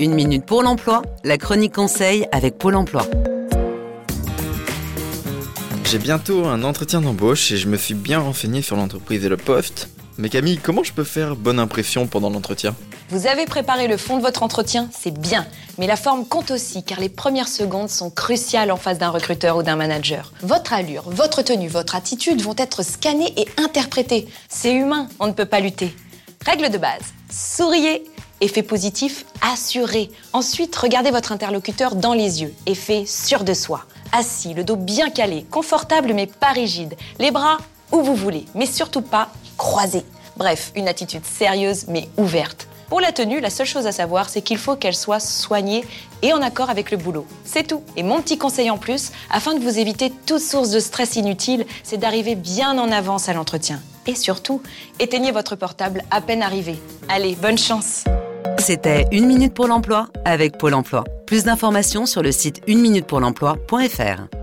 Une minute pour l'emploi, la chronique conseil avec Pôle emploi. J'ai bientôt un entretien d'embauche et je me suis bien renseigné sur l'entreprise et le poste. Mais Camille, comment je peux faire bonne impression pendant l'entretien? Vous avez préparé le fond de votre entretien, c'est bien. Mais la forme compte aussi, car les premières secondes sont cruciales en face d'un recruteur ou d'un manager. Votre allure, votre tenue, votre attitude vont être scannées et interprétées. C'est humain, on ne peut pas lutter. Règle de base, souriez. Effet positif, assuré. Ensuite, regardez votre interlocuteur dans les yeux. Effet sûr de soi. Assis, le dos bien calé, confortable mais pas rigide. Les bras où vous voulez, mais surtout pas croisés. Bref, une attitude sérieuse mais ouverte. Pour la tenue, la seule chose à savoir, c'est qu'il faut qu'elle soit soignée et en accord avec le boulot. C'est tout. Et mon petit conseil en plus, afin de vous éviter toute source de stress inutile, c'est d'arriver bien en avance à l'entretien. Et surtout, éteignez votre portable à peine arrivé. Allez, bonne chance C'était Une minute pour l'emploi avec Pôle emploi. Plus d'informations sur le site uneminutepourlemploi.fr.